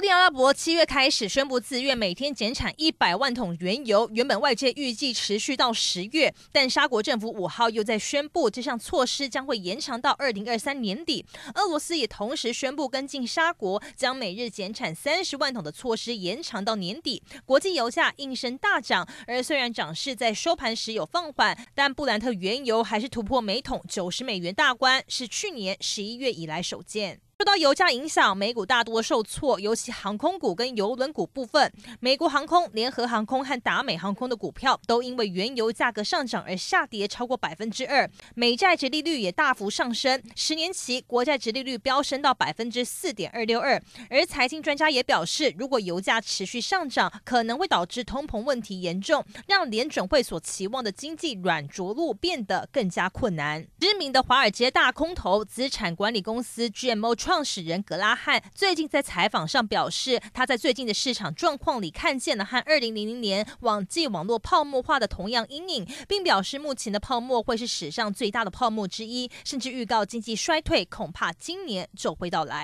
沙乌地阿拉伯七月开始宣布自愿每天减产一百万桶原油，原本外界预计持续到十月，但沙国政府五号又在宣布这项措施将会延长到二零二三年底。俄罗斯也同时宣布跟进沙国，将每日减产三十万桶的措施延长到年底。国际油价应声大涨，而虽然涨势在收盘时有放缓，但布兰特原油还是突破每桶九十美元大关，是去年十一月以来首见。受到油价影响，美股大多受挫，尤其航空股跟邮轮股部分，美国航空、联合航空和达美航空的股票都因为原油价格上涨而下跌超过百分之二。美债殖利率也大幅上升，十年期国债殖利率飙升到百分之四点二六二。而财经专家也表示，如果油价持续上涨，可能会导致通膨问题严重，让联准会所期望的经济软着陆变得更加困难。知名的华尔街大空头资产管理公司 GMO 创始人格拉汉最近在采访上表示，他在最近的市场状况里看见了和二零零零年网际网络泡沫化的同样阴影，并表示目前的泡沫会是史上最大的泡沫之一，甚至预告经济衰退恐怕今年就会到来。